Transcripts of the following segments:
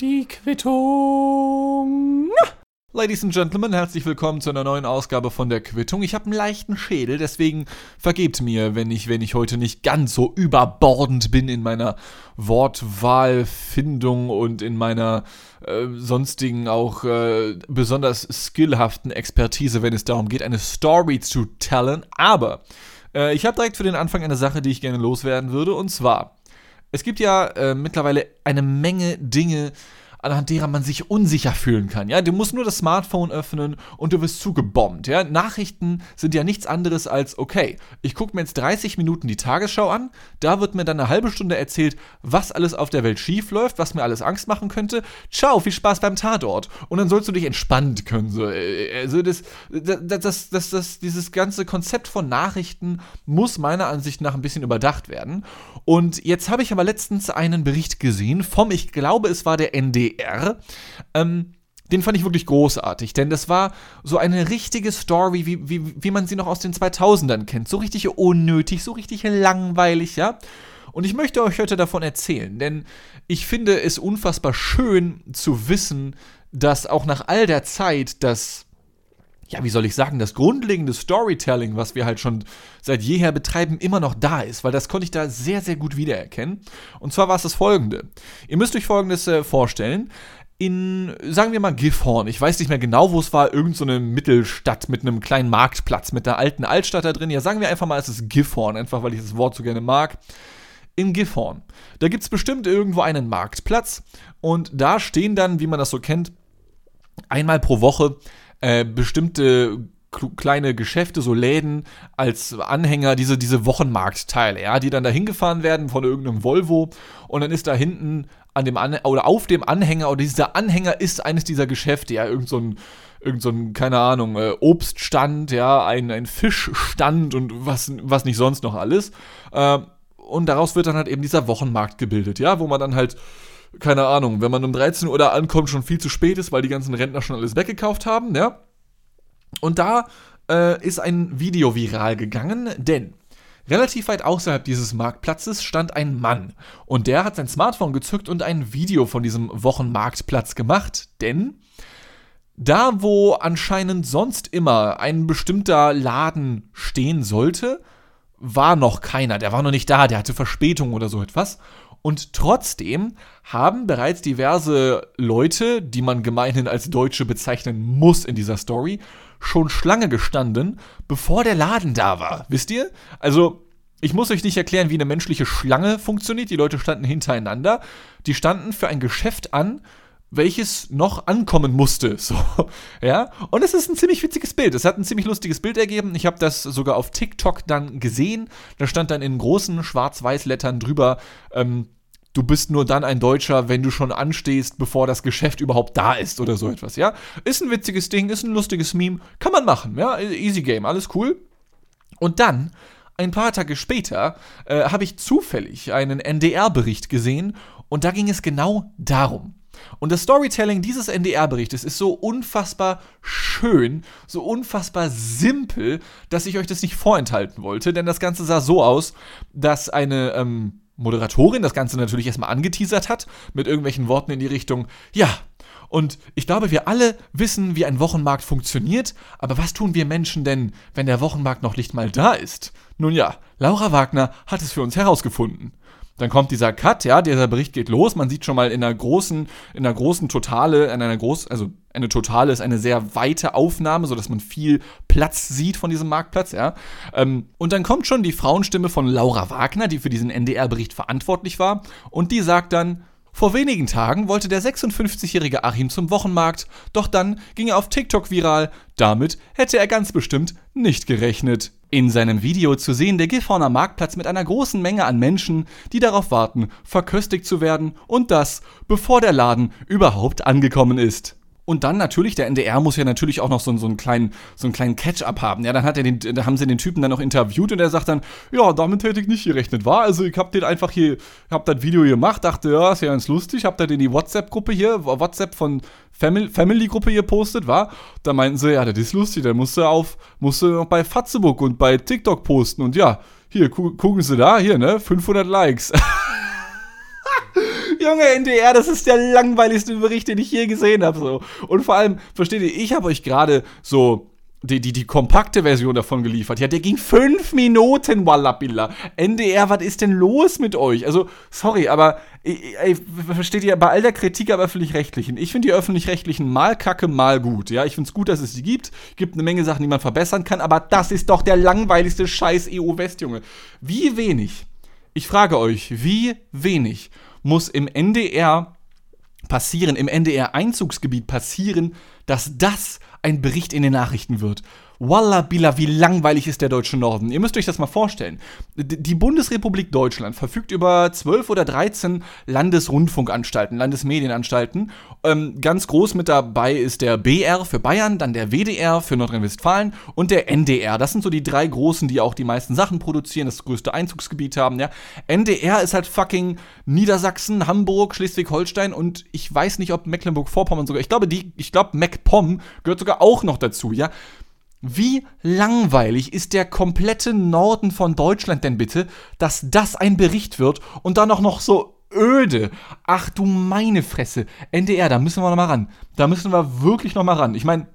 Die Quittung. Ladies and Gentlemen, herzlich willkommen zu einer neuen Ausgabe von der Quittung. Ich habe einen leichten Schädel, deswegen vergebt mir, wenn ich, wenn ich heute nicht ganz so überbordend bin in meiner Wortwahlfindung und in meiner äh, sonstigen auch äh, besonders skillhaften Expertise, wenn es darum geht, eine Story zu tellen. Aber äh, ich habe direkt für den Anfang eine Sache, die ich gerne loswerden würde, und zwar es gibt ja äh, mittlerweile eine Menge Dinge, anhand derer man sich unsicher fühlen kann. Ja, du musst nur das Smartphone öffnen und du wirst zugebombt. Ja, Nachrichten sind ja nichts anderes als okay. Ich gucke mir jetzt 30 Minuten die Tagesschau an. Da wird mir dann eine halbe Stunde erzählt, was alles auf der Welt schief läuft, was mir alles Angst machen könnte. Ciao, viel Spaß beim Tatort. Und dann sollst du dich entspannen können. So, äh, also das, das, das, das, das, dieses ganze Konzept von Nachrichten muss meiner Ansicht nach ein bisschen überdacht werden. Und jetzt habe ich aber letztens einen Bericht gesehen vom, ich glaube, es war der ND WDR. Ähm, den fand ich wirklich großartig, denn das war so eine richtige Story, wie, wie, wie man sie noch aus den 2000ern kennt. So richtig unnötig, so richtig langweilig, ja. Und ich möchte euch heute davon erzählen, denn ich finde es unfassbar schön zu wissen, dass auch nach all der Zeit das, ja, wie soll ich sagen, das grundlegende Storytelling, was wir halt schon seit jeher betreiben, immer noch da ist, weil das konnte ich da sehr, sehr gut wiedererkennen. Und zwar war es das folgende. Ihr müsst euch folgendes äh, vorstellen. In, sagen wir mal, Gifhorn, ich weiß nicht mehr genau, wo es war, irgendeine so Mittelstadt mit einem kleinen Marktplatz, mit einer alten Altstadt da drin. Ja, sagen wir einfach mal, es ist Gifhorn, einfach weil ich das Wort so gerne mag. In Gifhorn. Da gibt es bestimmt irgendwo einen Marktplatz und da stehen dann, wie man das so kennt, einmal pro Woche äh, bestimmte kleine Geschäfte, so Läden als Anhänger, diese, diese Wochenmarktteile, ja, die dann da hingefahren werden von irgendeinem Volvo und dann ist da hinten an dem An oder auf dem Anhänger oder dieser Anhänger ist eines dieser Geschäfte, ja, irgend so ein, irgend so ein keine Ahnung, äh, Obststand, ja, ein, ein Fischstand und was, was nicht sonst noch alles. Äh, und daraus wird dann halt eben dieser Wochenmarkt gebildet, ja, wo man dann halt keine Ahnung, wenn man um 13 Uhr da ankommt, schon viel zu spät ist, weil die ganzen Rentner schon alles weggekauft haben, ja. Und da äh, ist ein Video viral gegangen, denn relativ weit außerhalb dieses Marktplatzes stand ein Mann. Und der hat sein Smartphone gezückt und ein Video von diesem Wochenmarktplatz gemacht, denn da, wo anscheinend sonst immer ein bestimmter Laden stehen sollte, war noch keiner. Der war noch nicht da, der hatte Verspätung oder so etwas. Und trotzdem haben bereits diverse Leute, die man gemeinhin als Deutsche bezeichnen muss in dieser Story, schon Schlange gestanden, bevor der Laden da war. Wisst ihr? Also, ich muss euch nicht erklären, wie eine menschliche Schlange funktioniert. Die Leute standen hintereinander. Die standen für ein Geschäft an, welches noch ankommen musste. So, ja. Und es ist ein ziemlich witziges Bild. Es hat ein ziemlich lustiges Bild ergeben. Ich habe das sogar auf TikTok dann gesehen. Da stand dann in großen Schwarz-Weiß-Lettern drüber, ähm, du bist nur dann ein Deutscher, wenn du schon anstehst, bevor das Geschäft überhaupt da ist oder so etwas, ja. Ist ein witziges Ding, ist ein lustiges Meme, kann man machen, ja. Easy Game, alles cool. Und dann ein paar Tage später äh, habe ich zufällig einen NDR-Bericht gesehen und da ging es genau darum. Und das Storytelling dieses NDR-Berichtes ist so unfassbar schön, so unfassbar simpel, dass ich euch das nicht vorenthalten wollte, denn das Ganze sah so aus, dass eine ähm, Moderatorin das Ganze natürlich erstmal angeteasert hat, mit irgendwelchen Worten in die Richtung, ja, und ich glaube, wir alle wissen, wie ein Wochenmarkt funktioniert, aber was tun wir Menschen denn, wenn der Wochenmarkt noch nicht mal da ist? Nun ja, Laura Wagner hat es für uns herausgefunden. Dann kommt dieser Cut, ja, dieser Bericht geht los. Man sieht schon mal in einer großen, in einer großen Totale, in einer großen, also eine Totale ist eine sehr weite Aufnahme, sodass man viel Platz sieht von diesem Marktplatz, ja. Ähm, und dann kommt schon die Frauenstimme von Laura Wagner, die für diesen NDR-Bericht verantwortlich war, und die sagt dann, vor wenigen Tagen wollte der 56-jährige Achim zum Wochenmarkt, doch dann ging er auf TikTok viral. Damit hätte er ganz bestimmt nicht gerechnet. In seinem Video zu sehen der Gifhorner Marktplatz mit einer großen Menge an Menschen, die darauf warten, verköstigt zu werden und das, bevor der Laden überhaupt angekommen ist. Und dann natürlich, der NDR muss ja natürlich auch noch so, so einen kleinen, so einen kleinen Catch-up haben. Ja, dann hat er den, da haben sie den Typen dann noch interviewt und er sagt dann, ja, damit hätte ich nicht gerechnet, war. Also ich hab den einfach hier, hab das Video gemacht, dachte, ja, ist ja ganz lustig, hab das in die WhatsApp-Gruppe hier, WhatsApp von Family-Gruppe hier postet, war. Da meinten sie, ja, das ist lustig, dann musst du auf, musst du noch bei Fatzebook und bei TikTok posten und ja, hier, gu gucken Sie da, hier, ne, 500 Likes. Junge, NDR, das ist der langweiligste Bericht, den ich je gesehen habe. So. Und vor allem, versteht ihr, ich habe euch gerade so die, die, die kompakte Version davon geliefert. Ja, der ging fünf Minuten, Wallabilla. NDR, was ist denn los mit euch? Also, sorry, aber ey, versteht ihr, bei all der Kritik aber öffentlich-rechtlichen, ich finde die öffentlich-rechtlichen mal kacke, mal gut. Ja, ich finde es gut, dass es sie gibt. Gibt eine Menge Sachen, die man verbessern kann, aber das ist doch der langweiligste Scheiß EU-West, Junge. Wie wenig, ich frage euch, wie wenig muss im NDR passieren, im NDR-Einzugsgebiet passieren, dass das ein Bericht in den Nachrichten wird. Walla Billa, wie langweilig ist der deutsche Norden. Ihr müsst euch das mal vorstellen. Die Bundesrepublik Deutschland verfügt über 12 oder 13 Landesrundfunkanstalten, Landesmedienanstalten. Ähm, ganz groß mit dabei ist der BR für Bayern, dann der WDR für Nordrhein-Westfalen und der NDR. Das sind so die drei großen, die auch die meisten Sachen produzieren, das größte Einzugsgebiet haben. Ja. NDR ist halt fucking Niedersachsen, Hamburg, Schleswig-Holstein und ich weiß nicht, ob Mecklenburg-Vorpommern sogar. Ich glaube, die, ich glaube, MacPom gehört sogar auch noch dazu, ja. Wie langweilig ist der komplette Norden von Deutschland denn bitte, dass das ein Bericht wird und dann auch noch so öde. Ach du meine Fresse. NDR, da müssen wir noch mal ran. Da müssen wir wirklich noch mal ran. Ich meine,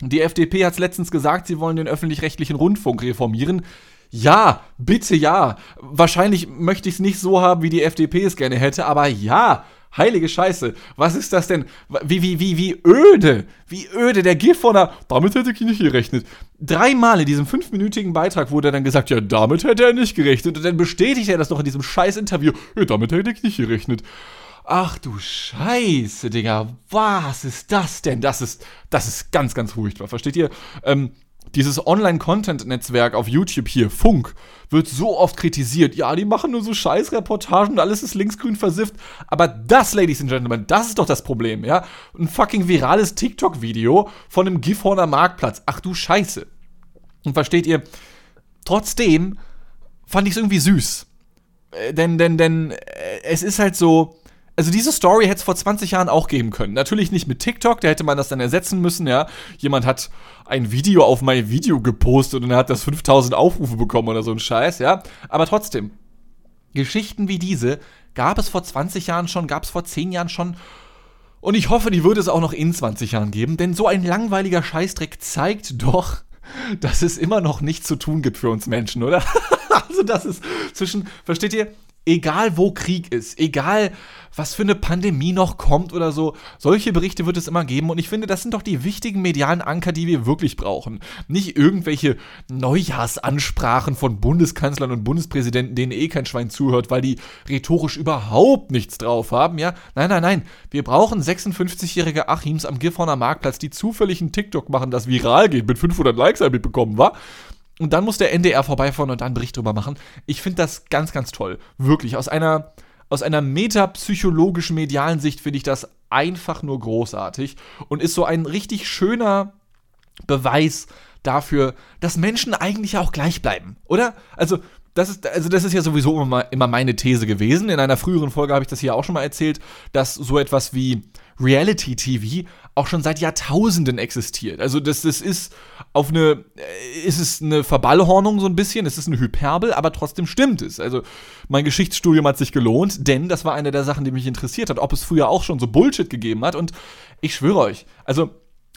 die FDP hat es letztens gesagt, sie wollen den öffentlich-rechtlichen Rundfunk reformieren. Ja, bitte ja. Wahrscheinlich möchte ich es nicht so haben, wie die FDP es gerne hätte, aber ja, Heilige Scheiße, was ist das denn? Wie, wie, wie, wie öde, wie öde. Der Gifhorner, damit hätte ich nicht gerechnet. Dreimal in diesem fünfminütigen Beitrag wurde dann gesagt, ja, damit hätte er nicht gerechnet. Und dann bestätigt er das noch in diesem scheiß Interview, ja, damit hätte ich nicht gerechnet. Ach du Scheiße, Digga, was ist das denn? Das ist, das ist ganz, ganz furchtbar, versteht ihr? Ähm, dieses Online-Content-Netzwerk auf YouTube hier, Funk, wird so oft kritisiert. Ja, die machen nur so Scheißreportagen und alles ist linksgrün versifft. Aber das, Ladies and Gentlemen, das ist doch das Problem, ja? Ein fucking virales TikTok-Video von einem Gifhorner Marktplatz. Ach du Scheiße. Und versteht ihr, trotzdem fand ich es irgendwie süß. Äh, denn, denn, denn, äh, es ist halt so, also diese Story hätte es vor 20 Jahren auch geben können. Natürlich nicht mit TikTok, da hätte man das dann ersetzen müssen, ja. Jemand hat ein Video auf mein Video gepostet und er hat das 5000 Aufrufe bekommen oder so ein Scheiß, ja. Aber trotzdem, Geschichten wie diese gab es vor 20 Jahren schon, gab es vor 10 Jahren schon. Und ich hoffe, die würde es auch noch in 20 Jahren geben, denn so ein langweiliger Scheißdreck zeigt doch, dass es immer noch nichts zu tun gibt für uns Menschen, oder? also das ist zwischen, versteht ihr, egal wo Krieg ist, egal was für eine Pandemie noch kommt oder so, solche Berichte wird es immer geben und ich finde, das sind doch die wichtigen medialen Anker, die wir wirklich brauchen. Nicht irgendwelche Neujahrsansprachen von Bundeskanzlern und Bundespräsidenten, denen eh kein Schwein zuhört, weil die rhetorisch überhaupt nichts drauf haben, ja? Nein, nein, nein. Wir brauchen 56-jährige Achims am Gifhorner Marktplatz, die zufällig einen TikTok machen, das viral geht, mit 500 Likes ein mitbekommen, wa? Und dann muss der NDR vorbeifahren und dann einen Bericht drüber machen. Ich finde das ganz, ganz toll. Wirklich. Aus einer, aus einer metapsychologischen, medialen Sicht finde ich das einfach nur großartig und ist so ein richtig schöner Beweis dafür, dass Menschen eigentlich auch gleich bleiben, oder? Also, das ist, also das ist ja sowieso immer, immer meine These gewesen. In einer früheren Folge habe ich das hier auch schon mal erzählt, dass so etwas wie Reality TV auch schon seit Jahrtausenden existiert. Also das, das ist auf eine, äh, ist es eine Verballhornung so ein bisschen, es ist eine Hyperbel, aber trotzdem stimmt es. Also mein Geschichtsstudium hat sich gelohnt, denn das war eine der Sachen, die mich interessiert hat, ob es früher auch schon so Bullshit gegeben hat. Und ich schwöre euch, also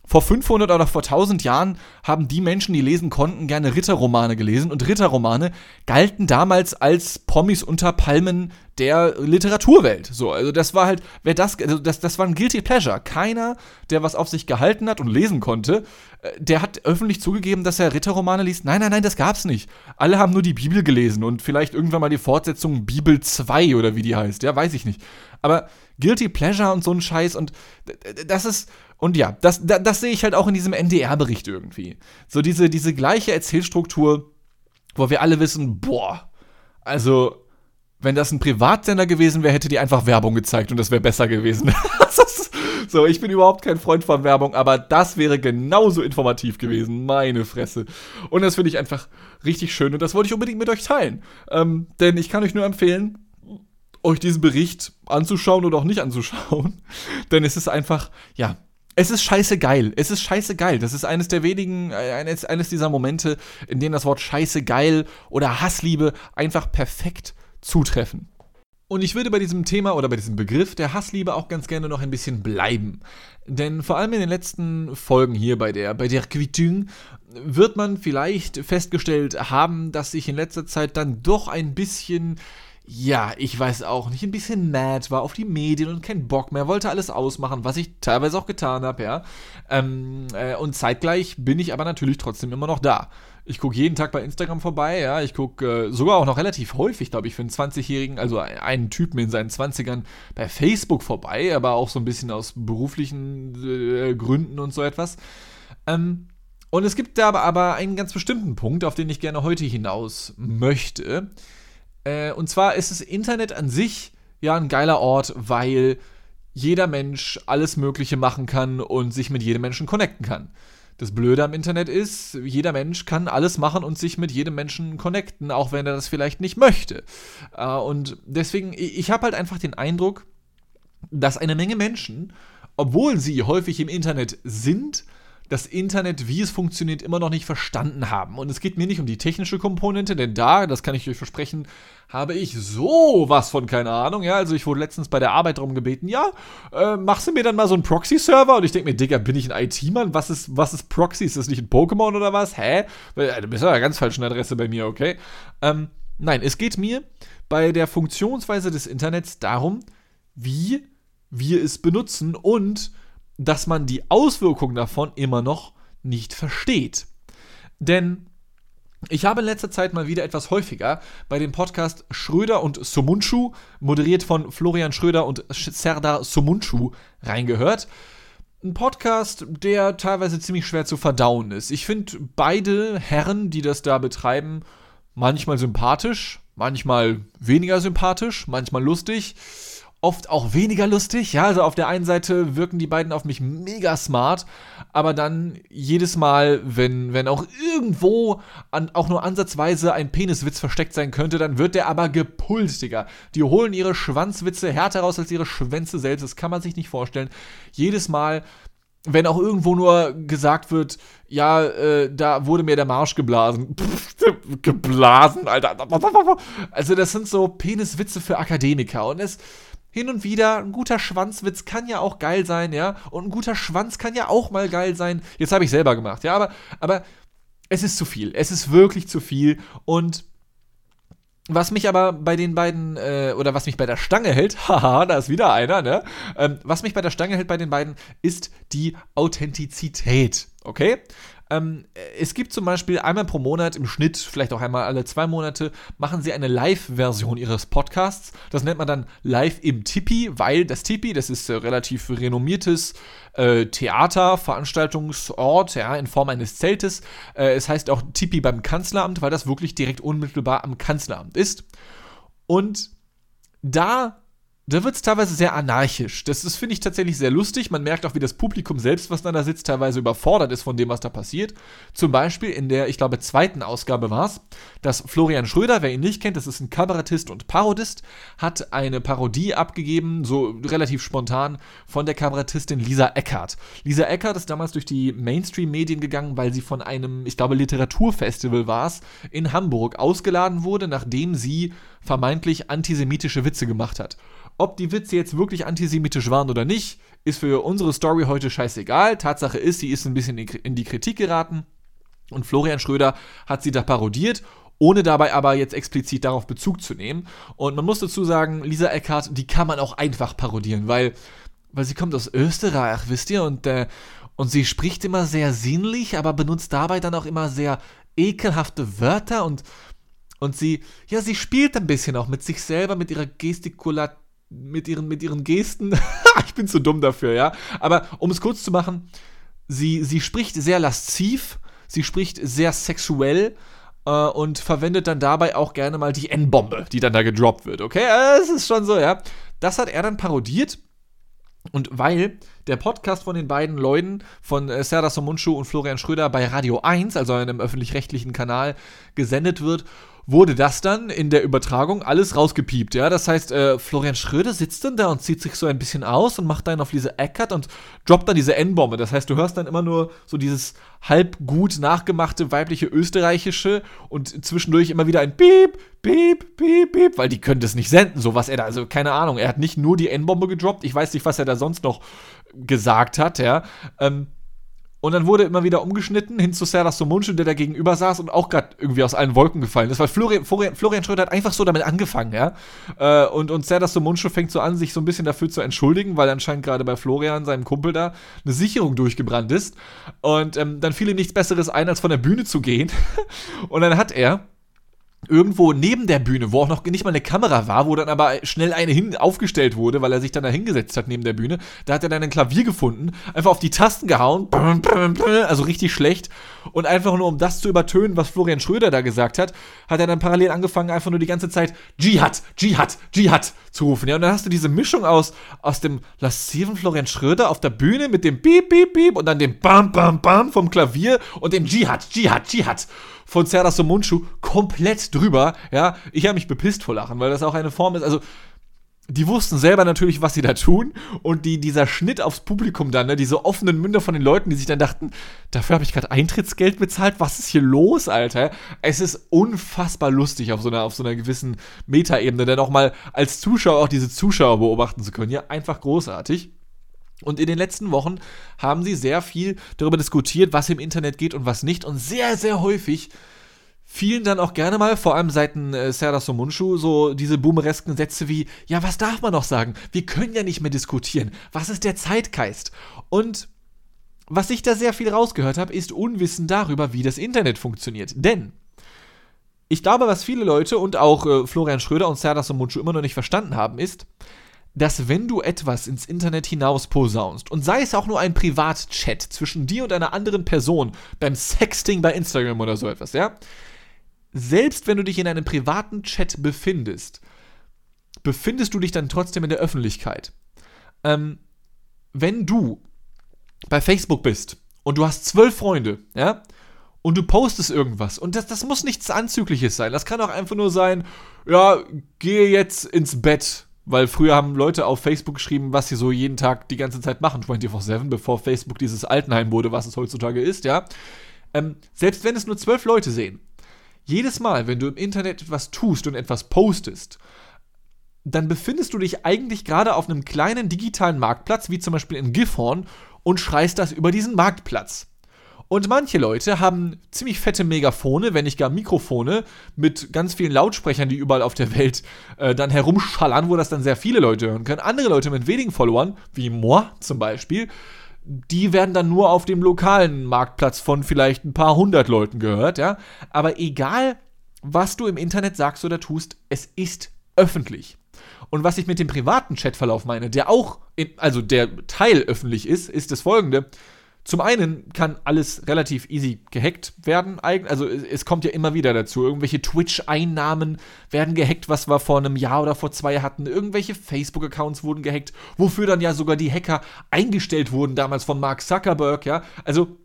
vor 500 oder vor 1000 Jahren haben die Menschen, die lesen konnten, gerne Ritterromane gelesen und Ritterromane galten damals als Promis unter Palmen der Literaturwelt. So, also das war halt, wer das, also das, das war ein guilty pleasure. Keiner, der was auf sich gehalten hat und lesen konnte, äh, der hat öffentlich zugegeben, dass er Ritterromane liest. Nein, nein, nein, das gab's nicht. Alle haben nur die Bibel gelesen und vielleicht irgendwann mal die Fortsetzung Bibel 2 oder wie die heißt, ja, weiß ich nicht. Aber guilty pleasure und so ein Scheiß und das ist, und ja, das, das, das sehe ich halt auch in diesem NDR-Bericht irgendwie. So diese, diese gleiche Erzählstruktur, wo wir alle wissen, boah, also, wenn das ein Privatsender gewesen wäre, hätte die einfach Werbung gezeigt und das wäre besser gewesen. so, ich bin überhaupt kein Freund von Werbung, aber das wäre genauso informativ gewesen. Meine Fresse. Und das finde ich einfach richtig schön und das wollte ich unbedingt mit euch teilen. Ähm, denn ich kann euch nur empfehlen, euch diesen Bericht anzuschauen oder auch nicht anzuschauen. denn es ist einfach, ja, es ist scheiße geil. Es ist scheiße geil. Das ist eines der wenigen, äh, eines, eines dieser Momente, in denen das Wort scheiße geil oder Hassliebe einfach perfekt zutreffen. Und ich würde bei diesem Thema oder bei diesem Begriff der Hassliebe auch ganz gerne noch ein bisschen bleiben. Denn vor allem in den letzten Folgen hier bei der, bei der Quitung wird man vielleicht festgestellt haben, dass ich in letzter Zeit dann doch ein bisschen ja, ich weiß auch nicht, ein bisschen mad war auf die Medien und kein Bock mehr, wollte alles ausmachen, was ich teilweise auch getan habe, ja. Ähm, äh, und zeitgleich bin ich aber natürlich trotzdem immer noch da. Ich gucke jeden Tag bei Instagram vorbei, ja. Ich gucke äh, sogar auch noch relativ häufig, glaube ich, für einen 20-Jährigen, also einen Typen in seinen 20ern bei Facebook vorbei, aber auch so ein bisschen aus beruflichen äh, Gründen und so etwas. Ähm, und es gibt da aber einen ganz bestimmten Punkt, auf den ich gerne heute hinaus möchte. Äh, und zwar ist das Internet an sich ja ein geiler Ort, weil jeder Mensch alles Mögliche machen kann und sich mit jedem Menschen connecten kann. Das Blöde am Internet ist, jeder Mensch kann alles machen und sich mit jedem Menschen connecten, auch wenn er das vielleicht nicht möchte. Äh, und deswegen, ich habe halt einfach den Eindruck, dass eine Menge Menschen, obwohl sie häufig im Internet sind, das Internet, wie es funktioniert, immer noch nicht verstanden haben. Und es geht mir nicht um die technische Komponente, denn da, das kann ich euch versprechen, habe ich sowas von keine Ahnung. Ja, also ich wurde letztens bei der Arbeit darum gebeten, ja, äh, machst du mir dann mal so einen Proxy-Server? Und ich denke mir, Digga, bin ich ein IT-Mann? Was ist, was ist Proxy? Ist das nicht ein Pokémon oder was? Hä? Äh, du bist ja ganz falschen Adresse bei mir, okay? Ähm, nein, es geht mir bei der Funktionsweise des Internets darum, wie wir es benutzen und dass man die Auswirkungen davon immer noch nicht versteht. Denn ich habe in letzter Zeit mal wieder etwas häufiger bei dem Podcast Schröder und Somunchu, moderiert von Florian Schröder und Serdar Somunchu, reingehört. Ein Podcast, der teilweise ziemlich schwer zu verdauen ist. Ich finde beide Herren, die das da betreiben, manchmal sympathisch, manchmal weniger sympathisch, manchmal lustig oft auch weniger lustig. Ja, also auf der einen Seite wirken die beiden auf mich mega smart, aber dann jedes Mal, wenn, wenn auch irgendwo an, auch nur ansatzweise ein Peniswitz versteckt sein könnte, dann wird der aber gepult, Digga. Die holen ihre Schwanzwitze härter raus als ihre Schwänze selbst. Das kann man sich nicht vorstellen. Jedes Mal wenn auch irgendwo nur gesagt wird, ja, äh, da wurde mir der Marsch geblasen. Pff, geblasen, Alter. Also das sind so Peniswitze für Akademiker und es hin und wieder, ein guter Schwanzwitz kann ja auch geil sein, ja. Und ein guter Schwanz kann ja auch mal geil sein. Jetzt habe ich selber gemacht, ja, aber, aber es ist zu viel. Es ist wirklich zu viel. Und was mich aber bei den beiden, äh, oder was mich bei der Stange hält, haha, da ist wieder einer, ne? Ähm, was mich bei der Stange hält bei den beiden, ist die Authentizität, okay? Ähm, es gibt zum Beispiel einmal pro Monat im Schnitt, vielleicht auch einmal alle zwei Monate, machen sie eine Live-Version ihres Podcasts. Das nennt man dann Live im Tipi, weil das Tipi, das ist äh, relativ renommiertes äh, Theater, Veranstaltungsort, ja, in Form eines Zeltes. Äh, es heißt auch Tipi beim Kanzleramt, weil das wirklich direkt unmittelbar am Kanzleramt ist. Und da da wird es teilweise sehr anarchisch. Das, das finde ich tatsächlich sehr lustig. Man merkt auch, wie das Publikum selbst, was dann da sitzt, teilweise überfordert ist von dem, was da passiert. Zum Beispiel in der, ich glaube, zweiten Ausgabe war es, dass Florian Schröder, wer ihn nicht kennt, das ist ein Kabarettist und Parodist, hat eine Parodie abgegeben, so relativ spontan, von der Kabarettistin Lisa Eckert. Lisa Eckert ist damals durch die Mainstream-Medien gegangen, weil sie von einem, ich glaube, Literaturfestival war es, in Hamburg ausgeladen wurde, nachdem sie vermeintlich antisemitische Witze gemacht hat. Ob die Witze jetzt wirklich antisemitisch waren oder nicht, ist für unsere Story heute scheißegal. Tatsache ist, sie ist ein bisschen in die Kritik geraten und Florian Schröder hat sie da parodiert ohne dabei aber jetzt explizit darauf Bezug zu nehmen. Und man muss dazu sagen, Lisa Eckhardt, die kann man auch einfach parodieren, weil, weil sie kommt aus Österreich, wisst ihr, und, äh, und sie spricht immer sehr sinnlich, aber benutzt dabei dann auch immer sehr ekelhafte Wörter und, und sie, ja, sie spielt ein bisschen auch mit sich selber, mit ihrer Gestikulat mit ihren, mit ihren Gesten. ich bin zu dumm dafür, ja. Aber um es kurz zu machen, sie, sie spricht sehr lasziv, sie spricht sehr sexuell äh, und verwendet dann dabei auch gerne mal die N-Bombe, die dann da gedroppt wird, okay? Es ist schon so, ja. Das hat er dann parodiert. Und weil der Podcast von den beiden Leuten, von äh, Serdar Somuncu und Florian Schröder bei Radio 1, also einem öffentlich-rechtlichen Kanal, gesendet wird wurde das dann in der Übertragung alles rausgepiept, ja. Das heißt, äh, Florian Schröder sitzt dann da und zieht sich so ein bisschen aus und macht dann auf diese Eckert und droppt dann diese N-Bombe. Das heißt, du hörst dann immer nur so dieses halb gut nachgemachte weibliche österreichische und zwischendurch immer wieder ein Piep, Piep, Piep, Piep, weil die können das nicht senden, so was er da, also keine Ahnung. Er hat nicht nur die N-Bombe gedroppt, ich weiß nicht, was er da sonst noch gesagt hat, ja. Ähm, und dann wurde immer wieder umgeschnitten hin zu Serdar Somuncu, der da gegenüber saß und auch gerade irgendwie aus allen Wolken gefallen ist. Weil Florian, Florian, Florian Schröder hat einfach so damit angefangen, ja. Äh, und, und Serdar Somuncu fängt so an, sich so ein bisschen dafür zu entschuldigen, weil anscheinend gerade bei Florian, seinem Kumpel da, eine Sicherung durchgebrannt ist. Und ähm, dann fiel ihm nichts Besseres ein, als von der Bühne zu gehen. und dann hat er irgendwo neben der Bühne, wo auch noch nicht mal eine Kamera war, wo dann aber schnell eine hin aufgestellt wurde, weil er sich dann da hingesetzt hat neben der Bühne. Da hat er dann ein Klavier gefunden, einfach auf die Tasten gehauen, also richtig schlecht. Und einfach nur um das zu übertönen, was Florian Schröder da gesagt hat, hat er dann parallel angefangen, einfach nur die ganze Zeit Dschihad, Dschihad, Dschihad zu rufen. Ja, und dann hast du diese Mischung aus, aus dem lassiven Florian Schröder auf der Bühne mit dem Piep, Piep, Piep und dann dem Bam, Bam, Bam vom Klavier und dem Dschihad, Dschihad, Dschihad von Serdar Somuncu komplett drüber. Ja, ich habe mich bepisst vor Lachen, weil das auch eine Form ist. Also, die wussten selber natürlich, was sie da tun. Und die, dieser Schnitt aufs Publikum dann, ne, diese offenen Münder von den Leuten, die sich dann dachten, dafür habe ich gerade Eintrittsgeld bezahlt. Was ist hier los, Alter? Es ist unfassbar lustig auf so einer, auf so einer gewissen Metaebene, dann auch mal als Zuschauer auch diese Zuschauer beobachten zu können. Ja, einfach großartig. Und in den letzten Wochen haben sie sehr viel darüber diskutiert, was im Internet geht und was nicht. Und sehr, sehr häufig fielen dann auch gerne mal, vor allem seiten äh, Serdar Somunchu, so diese boomeresken Sätze wie, ja, was darf man noch sagen? Wir können ja nicht mehr diskutieren. Was ist der Zeitgeist? Und was ich da sehr viel rausgehört habe, ist Unwissen darüber, wie das Internet funktioniert. Denn ich glaube, was viele Leute und auch äh, Florian Schröder und Serdar Somunchu immer noch nicht verstanden haben, ist, dass wenn du etwas ins Internet hinaus posaunst und sei es auch nur ein Privatchat zwischen dir und einer anderen Person beim Sexting bei Instagram oder so etwas, ja, selbst wenn du dich in einem privaten Chat befindest, befindest du dich dann trotzdem in der Öffentlichkeit. Ähm, wenn du bei Facebook bist und du hast zwölf Freunde, ja, und du postest irgendwas. Und das, das muss nichts Anzügliches sein. Das kann auch einfach nur sein, ja, gehe jetzt ins Bett weil früher haben Leute auf Facebook geschrieben, was sie so jeden Tag die ganze Zeit machen, 24-7, bevor Facebook dieses Altenheim wurde, was es heutzutage ist, ja. Ähm, selbst wenn es nur zwölf Leute sehen, jedes Mal, wenn du im Internet etwas tust und etwas postest, dann befindest du dich eigentlich gerade auf einem kleinen digitalen Marktplatz, wie zum Beispiel in Gifhorn, und schreist das über diesen Marktplatz. Und manche Leute haben ziemlich fette Megafone, wenn nicht gar Mikrofone, mit ganz vielen Lautsprechern, die überall auf der Welt äh, dann herumschallern, wo das dann sehr viele Leute hören können. Andere Leute mit wenigen Followern, wie moi zum Beispiel, die werden dann nur auf dem lokalen Marktplatz von vielleicht ein paar hundert Leuten gehört, ja. Aber egal, was du im Internet sagst oder tust, es ist öffentlich. Und was ich mit dem privaten Chatverlauf meine, der auch, in, also der Teil öffentlich ist, ist das folgende. Zum einen kann alles relativ easy gehackt werden. Also es kommt ja immer wieder dazu. Irgendwelche Twitch-Einnahmen werden gehackt, was wir vor einem Jahr oder vor zwei hatten. Irgendwelche Facebook-Accounts wurden gehackt, wofür dann ja sogar die Hacker eingestellt wurden, damals von Mark Zuckerberg, ja. Also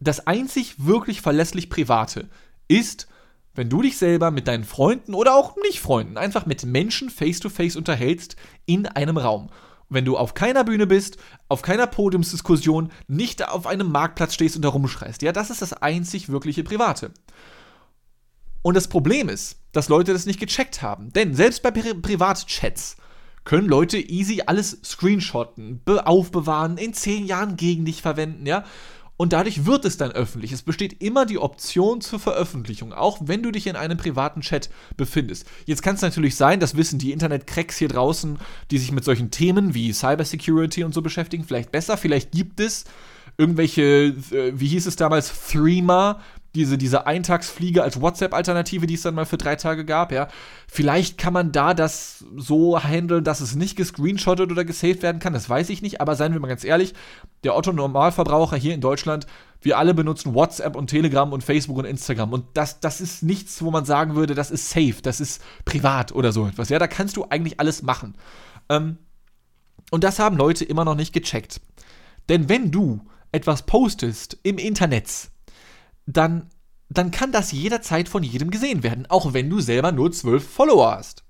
das einzig wirklich verlässlich Private ist, wenn du dich selber mit deinen Freunden oder auch nicht Freunden einfach mit Menschen face-to-face -face unterhältst in einem Raum wenn du auf keiner Bühne bist, auf keiner Podiumsdiskussion, nicht auf einem Marktplatz stehst und da rumschreist. Ja, das ist das einzig wirkliche Private. Und das Problem ist, dass Leute das nicht gecheckt haben. Denn selbst bei Pri Privatchats können Leute easy alles screenshotten, aufbewahren, in zehn Jahren gegen dich verwenden, ja und dadurch wird es dann öffentlich. Es besteht immer die Option zur Veröffentlichung, auch wenn du dich in einem privaten Chat befindest. Jetzt kann es natürlich sein, das wissen die Internet-Cracks hier draußen, die sich mit solchen Themen wie Cybersecurity und so beschäftigen, vielleicht besser. Vielleicht gibt es irgendwelche, äh, wie hieß es damals, Threema, diese, diese Eintagsfliege als WhatsApp-Alternative, die es dann mal für drei Tage gab, ja. Vielleicht kann man da das so handeln, dass es nicht gescreenshottet oder gesaved werden kann, das weiß ich nicht, aber seien wir mal ganz ehrlich, der Otto-Normalverbraucher hier in Deutschland, wir alle benutzen WhatsApp und Telegram und Facebook und Instagram und das, das ist nichts, wo man sagen würde, das ist safe, das ist privat oder so etwas, ja, da kannst du eigentlich alles machen. Ähm, und das haben Leute immer noch nicht gecheckt. Denn wenn du etwas postest im Internet, dann dann kann das jederzeit von jedem gesehen werden, auch wenn du selber nur zwölf Follower hast.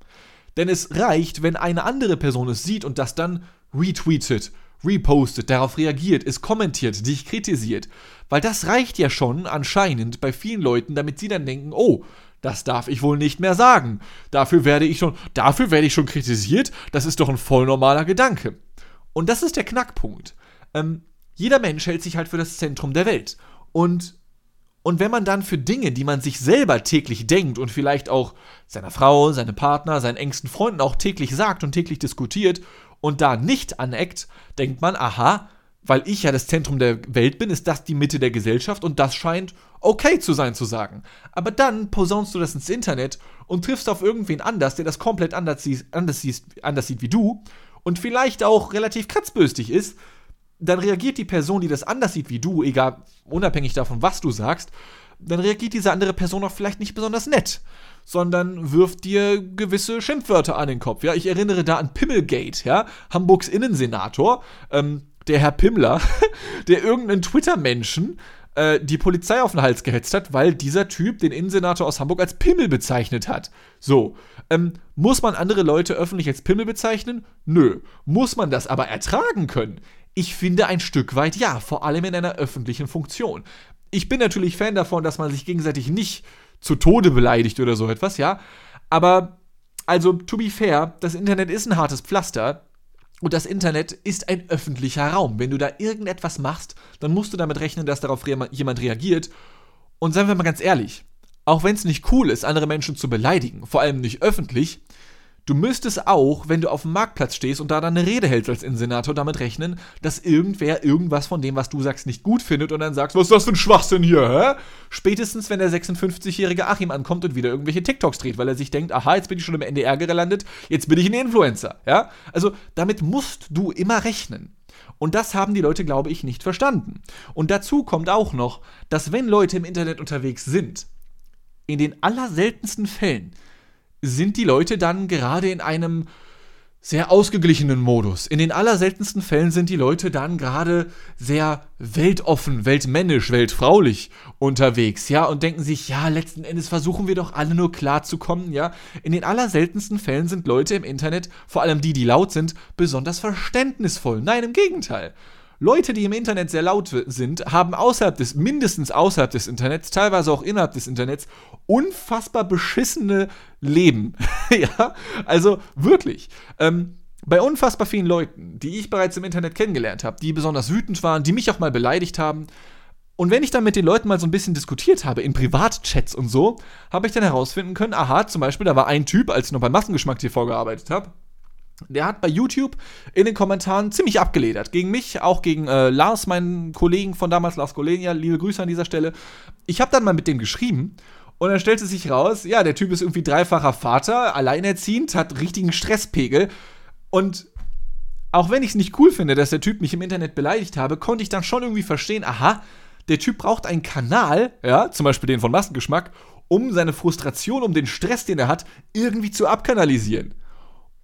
Denn es reicht, wenn eine andere Person es sieht und das dann retweetet, repostet, darauf reagiert, es kommentiert, dich kritisiert. Weil das reicht ja schon anscheinend bei vielen Leuten, damit sie dann denken, oh, das darf ich wohl nicht mehr sagen. Dafür werde ich schon, dafür werde ich schon kritisiert. Das ist doch ein voll normaler Gedanke. Und das ist der Knackpunkt. Ähm, jeder Mensch hält sich halt für das Zentrum der Welt. Und, und wenn man dann für Dinge, die man sich selber täglich denkt und vielleicht auch seiner Frau, seinem Partner, seinen engsten Freunden auch täglich sagt und täglich diskutiert und da nicht aneckt, denkt man, aha, weil ich ja das Zentrum der Welt bin, ist das die Mitte der Gesellschaft und das scheint okay zu sein zu sagen. Aber dann posaunst du das ins Internet und triffst auf irgendwen anders, der das komplett anders, sieht, anders, anders sieht wie du und vielleicht auch relativ kratzböstig ist, dann reagiert die Person, die das anders sieht wie du, egal, unabhängig davon, was du sagst, dann reagiert diese andere Person auch vielleicht nicht besonders nett, sondern wirft dir gewisse Schimpfwörter an den Kopf. Ja, ich erinnere da an Pimmelgate, ja, Hamburgs Innensenator, ähm, der Herr Pimmler, der irgendeinen Twitter-Menschen äh, die Polizei auf den Hals gehetzt hat, weil dieser Typ den Innensenator aus Hamburg als Pimmel bezeichnet hat. So, ähm, muss man andere Leute öffentlich als Pimmel bezeichnen? Nö. Muss man das aber ertragen können? Ich finde ein Stück weit ja, vor allem in einer öffentlichen Funktion. Ich bin natürlich Fan davon, dass man sich gegenseitig nicht zu Tode beleidigt oder so etwas, ja. Aber, also, to be fair, das Internet ist ein hartes Pflaster. Und das Internet ist ein öffentlicher Raum. Wenn du da irgendetwas machst, dann musst du damit rechnen, dass darauf jemand reagiert. Und seien wir mal ganz ehrlich, auch wenn es nicht cool ist, andere Menschen zu beleidigen, vor allem nicht öffentlich, Du müsstest auch, wenn du auf dem Marktplatz stehst und da dann eine Rede hältst als Insenator, damit rechnen, dass irgendwer irgendwas von dem, was du sagst, nicht gut findet und dann sagst, was ist das für ein Schwachsinn hier, hä? Spätestens, wenn der 56-jährige Achim ankommt und wieder irgendwelche TikToks dreht, weil er sich denkt, aha, jetzt bin ich schon im NDR gelandet, jetzt bin ich ein Influencer, ja? Also, damit musst du immer rechnen. Und das haben die Leute, glaube ich, nicht verstanden. Und dazu kommt auch noch, dass wenn Leute im Internet unterwegs sind, in den allerseltensten Fällen sind die Leute dann gerade in einem sehr ausgeglichenen Modus. In den allerseltensten Fällen sind die Leute dann gerade sehr weltoffen, weltmännisch, weltfraulich unterwegs, ja, und denken sich, ja, letzten Endes versuchen wir doch alle nur klarzukommen, ja. In den allerseltensten Fällen sind Leute im Internet, vor allem die, die laut sind, besonders verständnisvoll. Nein, im Gegenteil. Leute, die im Internet sehr laut sind, haben außerhalb des, mindestens außerhalb des Internets, teilweise auch innerhalb des Internets, unfassbar beschissene Leben. ja, also wirklich. Ähm, bei unfassbar vielen Leuten, die ich bereits im Internet kennengelernt habe, die besonders wütend waren, die mich auch mal beleidigt haben, und wenn ich dann mit den Leuten mal so ein bisschen diskutiert habe, in Privatchats und so, habe ich dann herausfinden können, aha, zum Beispiel, da war ein Typ, als ich noch bei Massengeschmack TV gearbeitet habe, der hat bei YouTube in den Kommentaren ziemlich abgeledert. Gegen mich, auch gegen äh, Lars, meinen Kollegen von damals, Lars Kolenia. Liebe Grüße an dieser Stelle. Ich habe dann mal mit dem geschrieben und dann stellte sich raus, ja, der Typ ist irgendwie dreifacher Vater, alleinerziehend, hat richtigen Stresspegel. Und auch wenn ich es nicht cool finde, dass der Typ mich im Internet beleidigt habe, konnte ich dann schon irgendwie verstehen, aha, der Typ braucht einen Kanal, ja, zum Beispiel den von Massengeschmack, um seine Frustration, um den Stress, den er hat, irgendwie zu abkanalisieren.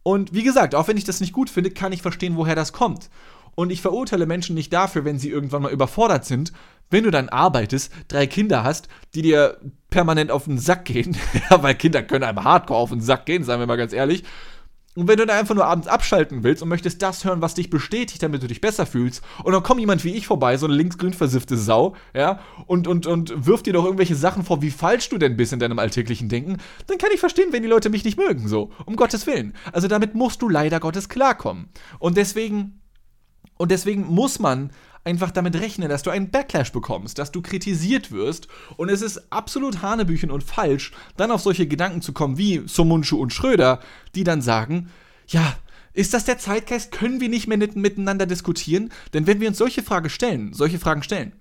Und wie gesagt, auch wenn ich das nicht gut finde, kann ich verstehen, woher das kommt. Und ich verurteile Menschen nicht dafür, wenn sie irgendwann mal überfordert sind, wenn du dann arbeitest, drei Kinder hast, die dir permanent auf den Sack gehen, weil Kinder können einem hardcore auf den Sack gehen, sagen wir mal ganz ehrlich, und wenn du dann einfach nur abends abschalten willst und möchtest das hören, was dich bestätigt, damit du dich besser fühlst, und dann kommt jemand wie ich vorbei, so eine linksgrün versiffte Sau, ja, und, und, und wirft dir doch irgendwelche Sachen vor, wie falsch du denn bist in deinem alltäglichen Denken, dann kann ich verstehen, wenn die Leute mich nicht mögen, so. Um Gottes Willen. Also damit musst du leider Gottes klarkommen. Und deswegen, und deswegen muss man einfach damit rechnen, dass du einen Backlash bekommst, dass du kritisiert wirst. Und es ist absolut Hanebüchen und falsch, dann auf solche Gedanken zu kommen wie Somunchu und Schröder, die dann sagen, ja, ist das der Zeitgeist? Können wir nicht mehr miteinander diskutieren? Denn wenn wir uns solche Fragen stellen, solche Fragen stellen,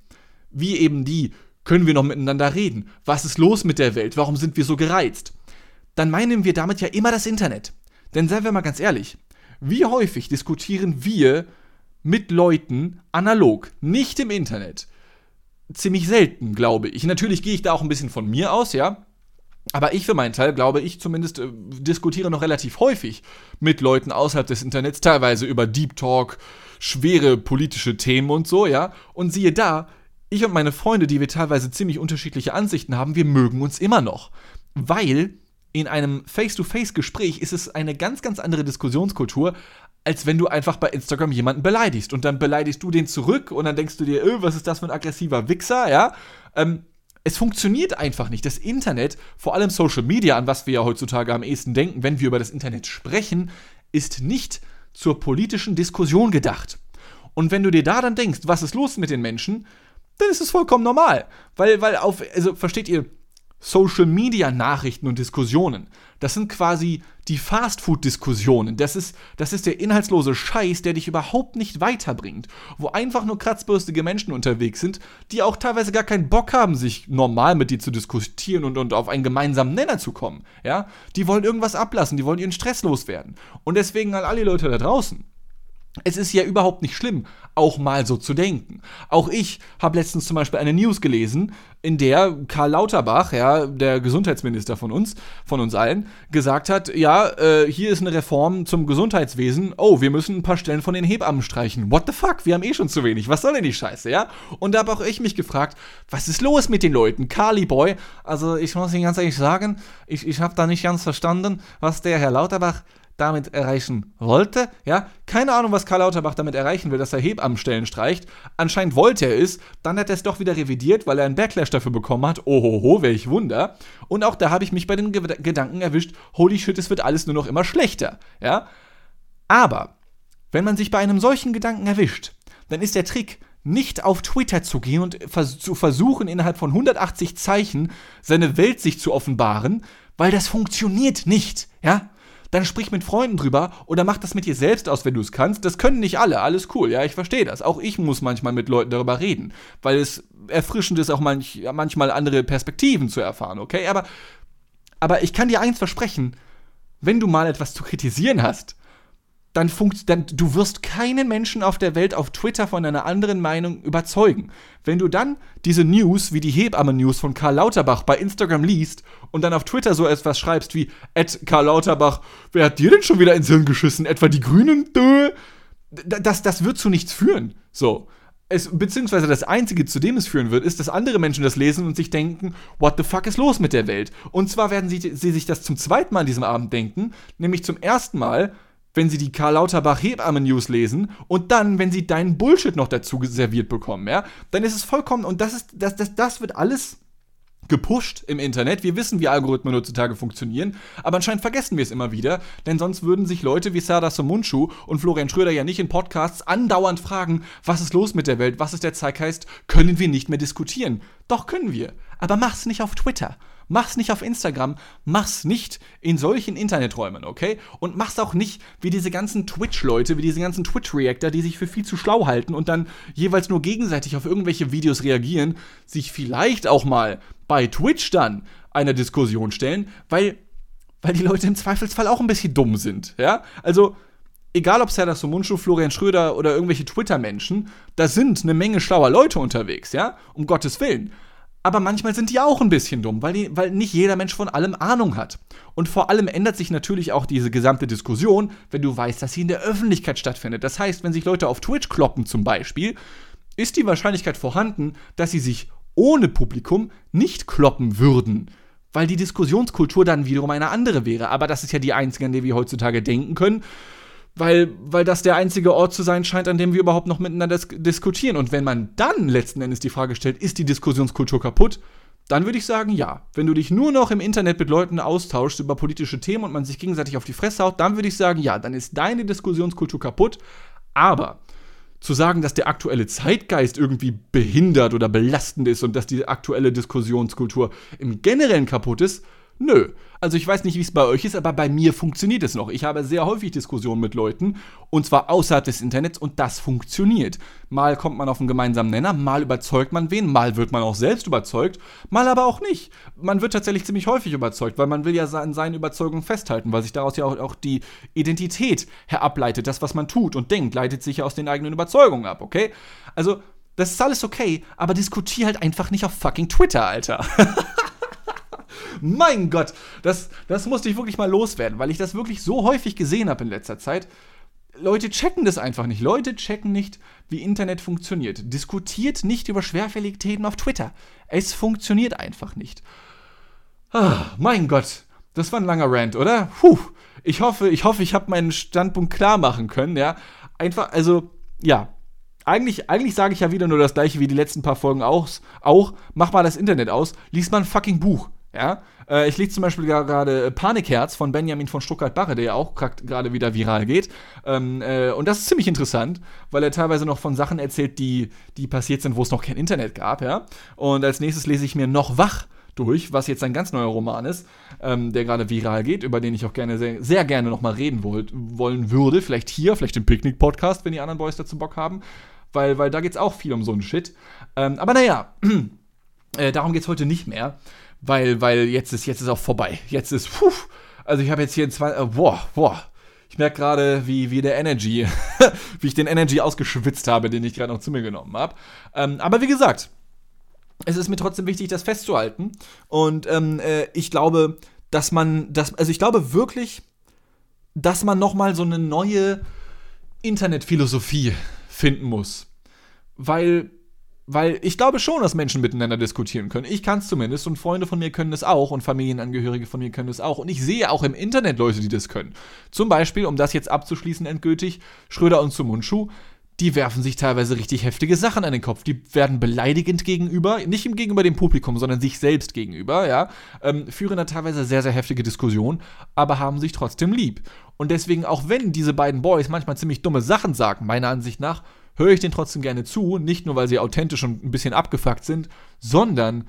wie eben die, können wir noch miteinander reden? Was ist los mit der Welt? Warum sind wir so gereizt? Dann meinen wir damit ja immer das Internet. Denn seien wir mal ganz ehrlich, wie häufig diskutieren wir mit Leuten analog, nicht im Internet. Ziemlich selten, glaube ich. Natürlich gehe ich da auch ein bisschen von mir aus, ja. Aber ich für meinen Teil, glaube ich zumindest, äh, diskutiere noch relativ häufig mit Leuten außerhalb des Internets, teilweise über Deep Talk, schwere politische Themen und so, ja. Und siehe da, ich und meine Freunde, die wir teilweise ziemlich unterschiedliche Ansichten haben, wir mögen uns immer noch. Weil in einem Face-to-Face-Gespräch ist es eine ganz, ganz andere Diskussionskultur, als wenn du einfach bei Instagram jemanden beleidigst. Und dann beleidigst du den zurück und dann denkst du dir, öh, was ist das für ein aggressiver Wichser, ja? Ähm, es funktioniert einfach nicht. Das Internet, vor allem Social Media, an was wir ja heutzutage am ehesten denken, wenn wir über das Internet sprechen, ist nicht zur politischen Diskussion gedacht. Und wenn du dir da dann denkst, was ist los mit den Menschen, dann ist es vollkommen normal. Weil, weil auf, also versteht ihr, Social Media Nachrichten und Diskussionen, das sind quasi die Fastfood-Diskussionen. Das ist, das ist der inhaltslose Scheiß, der dich überhaupt nicht weiterbringt. Wo einfach nur kratzbürstige Menschen unterwegs sind, die auch teilweise gar keinen Bock haben, sich normal mit dir zu diskutieren und, und auf einen gemeinsamen Nenner zu kommen. Ja? Die wollen irgendwas ablassen, die wollen ihren Stress loswerden. Und deswegen an alle Leute da draußen. Es ist ja überhaupt nicht schlimm, auch mal so zu denken. Auch ich habe letztens zum Beispiel eine News gelesen, in der Karl Lauterbach, ja, der Gesundheitsminister von uns, von uns allen, gesagt hat, ja, äh, hier ist eine Reform zum Gesundheitswesen. Oh, wir müssen ein paar Stellen von den Hebammen streichen. What the fuck? Wir haben eh schon zu wenig. Was soll denn die Scheiße, ja? Und da habe auch ich mich gefragt, was ist los mit den Leuten? Carly Boy, also ich muss Ihnen ganz ehrlich sagen, ich, ich habe da nicht ganz verstanden, was der Herr Lauterbach damit erreichen wollte. Ja, keine Ahnung, was Karl Lauterbach damit erreichen will, dass er Hebammenstellen streicht. Anscheinend wollte er es, dann hat er es doch wieder revidiert, weil er einen Backlash dafür bekommen hat. Ohoho, welch Wunder. Und auch da habe ich mich bei den Ge Gedanken erwischt, holy shit, es wird alles nur noch immer schlechter. Ja, aber wenn man sich bei einem solchen Gedanken erwischt, dann ist der Trick, nicht auf Twitter zu gehen und vers zu versuchen, innerhalb von 180 Zeichen seine Welt sich zu offenbaren, weil das funktioniert nicht, ja? Dann sprich mit Freunden drüber oder mach das mit dir selbst aus, wenn du es kannst. Das können nicht alle, alles cool, ja, ich verstehe das. Auch ich muss manchmal mit Leuten darüber reden, weil es erfrischend ist, auch manch, manchmal andere Perspektiven zu erfahren, okay? Aber, aber ich kann dir eins versprechen, wenn du mal etwas zu kritisieren hast, dann, funkt, dann du wirst keinen Menschen auf der Welt auf Twitter von einer anderen Meinung überzeugen. Wenn du dann diese News wie die Hebamme-News von Karl Lauterbach bei Instagram liest und dann auf Twitter so etwas schreibst wie Ed Karl Lauterbach, wer hat dir denn schon wieder ins Hirn geschissen? Etwa die Grünen? Dö? Das, das wird zu nichts führen. So. Es, beziehungsweise das Einzige, zu dem es führen wird, ist, dass andere Menschen das lesen und sich denken, what the fuck ist los mit der Welt? Und zwar werden sie, sie sich das zum zweiten Mal an diesem Abend denken, nämlich zum ersten Mal, wenn sie die Karl Lauterbach Hebammen-News lesen und dann, wenn sie deinen Bullshit noch dazu serviert bekommen, ja, dann ist es vollkommen, und das ist, das, das, das wird alles gepusht im Internet. Wir wissen, wie Algorithmen heutzutage funktionieren, aber anscheinend vergessen wir es immer wieder, denn sonst würden sich Leute wie Sada Somunchu und Florian Schröder ja nicht in Podcasts andauernd fragen, was ist los mit der Welt, was ist der Zeitgeist, können wir nicht mehr diskutieren. Doch können wir, aber mach's nicht auf Twitter. Mach's nicht auf Instagram, mach's nicht in solchen Interneträumen, okay? Und mach's auch nicht wie diese ganzen Twitch-Leute, wie diese ganzen Twitch-Reactor, die sich für viel zu schlau halten und dann jeweils nur gegenseitig auf irgendwelche Videos reagieren, sich vielleicht auch mal bei Twitch dann einer Diskussion stellen, weil, weil die Leute im Zweifelsfall auch ein bisschen dumm sind, ja? Also, egal ob Serdar Somuncu, Florian Schröder oder irgendwelche Twitter-Menschen, da sind eine Menge schlauer Leute unterwegs, ja? Um Gottes Willen aber manchmal sind die auch ein bisschen dumm, weil, die, weil nicht jeder Mensch von allem Ahnung hat. Und vor allem ändert sich natürlich auch diese gesamte Diskussion, wenn du weißt, dass sie in der Öffentlichkeit stattfindet. Das heißt, wenn sich Leute auf Twitch kloppen zum Beispiel, ist die Wahrscheinlichkeit vorhanden, dass sie sich ohne Publikum nicht kloppen würden. Weil die Diskussionskultur dann wiederum eine andere wäre. Aber das ist ja die einzige, an der wir heutzutage denken können weil, weil das der einzige Ort zu sein scheint, an dem wir überhaupt noch miteinander diskutieren. Und wenn man dann letzten Endes die Frage stellt, ist die Diskussionskultur kaputt? Dann würde ich sagen, ja. Wenn du dich nur noch im Internet mit Leuten austauschst über politische Themen und man sich gegenseitig auf die Fresse haut, dann würde ich sagen, ja, dann ist deine Diskussionskultur kaputt. Aber zu sagen, dass der aktuelle Zeitgeist irgendwie behindert oder belastend ist und dass die aktuelle Diskussionskultur im Generellen kaputt ist, Nö. Also ich weiß nicht, wie es bei euch ist, aber bei mir funktioniert es noch. Ich habe sehr häufig Diskussionen mit Leuten und zwar außerhalb des Internets und das funktioniert. Mal kommt man auf einen gemeinsamen Nenner, mal überzeugt man wen, mal wird man auch selbst überzeugt, mal aber auch nicht. Man wird tatsächlich ziemlich häufig überzeugt, weil man will ja an seinen Überzeugungen festhalten, weil sich daraus ja auch, auch die Identität herableitet. Das, was man tut und denkt, leitet sich ja aus den eigenen Überzeugungen ab, okay? Also, das ist alles okay, aber diskutier halt einfach nicht auf fucking Twitter, Alter. mein Gott, das, das musste ich wirklich mal loswerden, weil ich das wirklich so häufig gesehen habe in letzter Zeit. Leute checken das einfach nicht. Leute checken nicht, wie Internet funktioniert. Diskutiert nicht über schwerfällige Themen auf Twitter. Es funktioniert einfach nicht. Ah, mein Gott, das war ein langer Rant, oder? Puh. Ich hoffe, ich hoffe, ich habe meinen Standpunkt klar machen können, ja. Einfach, also, ja. Eigentlich, eigentlich sage ich ja wieder nur das gleiche wie die letzten paar Folgen auch. auch mach mal das Internet aus, lies mal ein fucking Buch. Ja, äh, ich lese zum Beispiel gerade Panikherz von Benjamin von Stuttgart-Barre, der ja auch gerade wieder viral geht. Ähm, äh, und das ist ziemlich interessant, weil er teilweise noch von Sachen erzählt, die, die passiert sind, wo es noch kein Internet gab. Ja? Und als nächstes lese ich mir noch wach durch, was jetzt ein ganz neuer Roman ist, ähm, der gerade viral geht, über den ich auch gerne sehr, sehr gerne nochmal reden wollt, wollen würde. Vielleicht hier, vielleicht im Picknick-Podcast, wenn die anderen Boys dazu Bock haben. Weil, weil da geht es auch viel um so einen Shit. Ähm, aber naja, äh, darum geht es heute nicht mehr weil, weil jetzt ist, jetzt ist auch vorbei. Jetzt ist, puh, also ich habe jetzt hier ein zwei, äh, boah, boah. Ich merke gerade, wie, wie der Energy, wie ich den Energy ausgeschwitzt habe, den ich gerade noch zu mir genommen habe. Ähm, aber wie gesagt, es ist mir trotzdem wichtig, das festzuhalten. Und ähm, äh, ich glaube, dass man, dass, also ich glaube wirklich, dass man nochmal so eine neue Internetphilosophie finden muss. Weil weil ich glaube schon, dass Menschen miteinander diskutieren können. Ich kann es zumindest und Freunde von mir können es auch und Familienangehörige von mir können es auch. Und ich sehe auch im Internet Leute, die das können. Zum Beispiel, um das jetzt abzuschließen endgültig, Schröder und Sumunchu, die werfen sich teilweise richtig heftige Sachen an den Kopf. Die werden beleidigend gegenüber, nicht gegenüber dem Publikum, sondern sich selbst gegenüber, ja. Ähm, führen da teilweise sehr, sehr heftige Diskussionen, aber haben sich trotzdem lieb. Und deswegen, auch wenn diese beiden Boys manchmal ziemlich dumme Sachen sagen, meiner Ansicht nach, höre ich denen trotzdem gerne zu, nicht nur weil sie authentisch und ein bisschen abgefuckt sind, sondern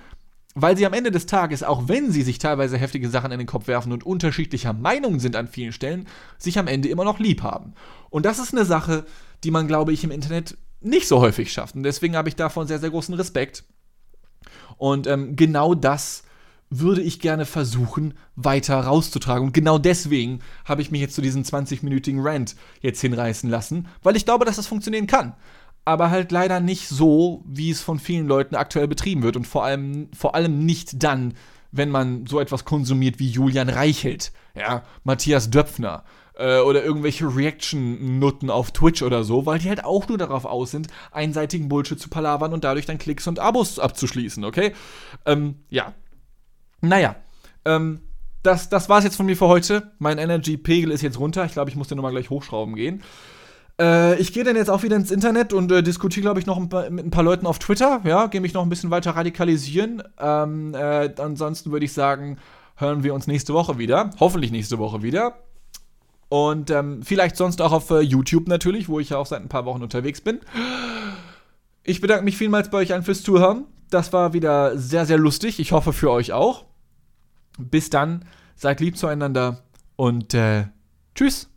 weil sie am Ende des Tages, auch wenn sie sich teilweise heftige Sachen in den Kopf werfen und unterschiedlicher Meinung sind an vielen Stellen, sich am Ende immer noch lieb haben. Und das ist eine Sache, die man, glaube ich, im Internet nicht so häufig schafft. Und deswegen habe ich davon sehr, sehr großen Respekt. Und ähm, genau das würde ich gerne versuchen, weiter rauszutragen. Und genau deswegen habe ich mich jetzt zu diesem 20-minütigen Rant jetzt hinreißen lassen, weil ich glaube, dass das funktionieren kann. Aber halt leider nicht so, wie es von vielen Leuten aktuell betrieben wird. Und vor allem, vor allem nicht dann, wenn man so etwas konsumiert wie Julian Reichelt, ja, Matthias Döpfner äh, oder irgendwelche Reaction-Nutten auf Twitch oder so, weil die halt auch nur darauf aus sind, einseitigen Bullshit zu palavern und dadurch dann Klicks und Abos abzuschließen, okay? Ähm, ja, naja, ähm, das, das war es jetzt von mir für heute. Mein Energy-Pegel ist jetzt runter. Ich glaube, ich muss den nochmal gleich hochschrauben gehen. Äh, ich gehe dann jetzt auch wieder ins Internet und äh, diskutiere, glaube ich, noch ein paar, mit ein paar Leuten auf Twitter. Ja, gehe mich noch ein bisschen weiter radikalisieren. Ähm, äh, ansonsten würde ich sagen, hören wir uns nächste Woche wieder. Hoffentlich nächste Woche wieder. Und ähm, vielleicht sonst auch auf äh, YouTube natürlich, wo ich ja auch seit ein paar Wochen unterwegs bin. Ich bedanke mich vielmals bei euch allen fürs Zuhören. Das war wieder sehr, sehr lustig. Ich hoffe für euch auch. Bis dann, seid lieb zueinander und äh, tschüss.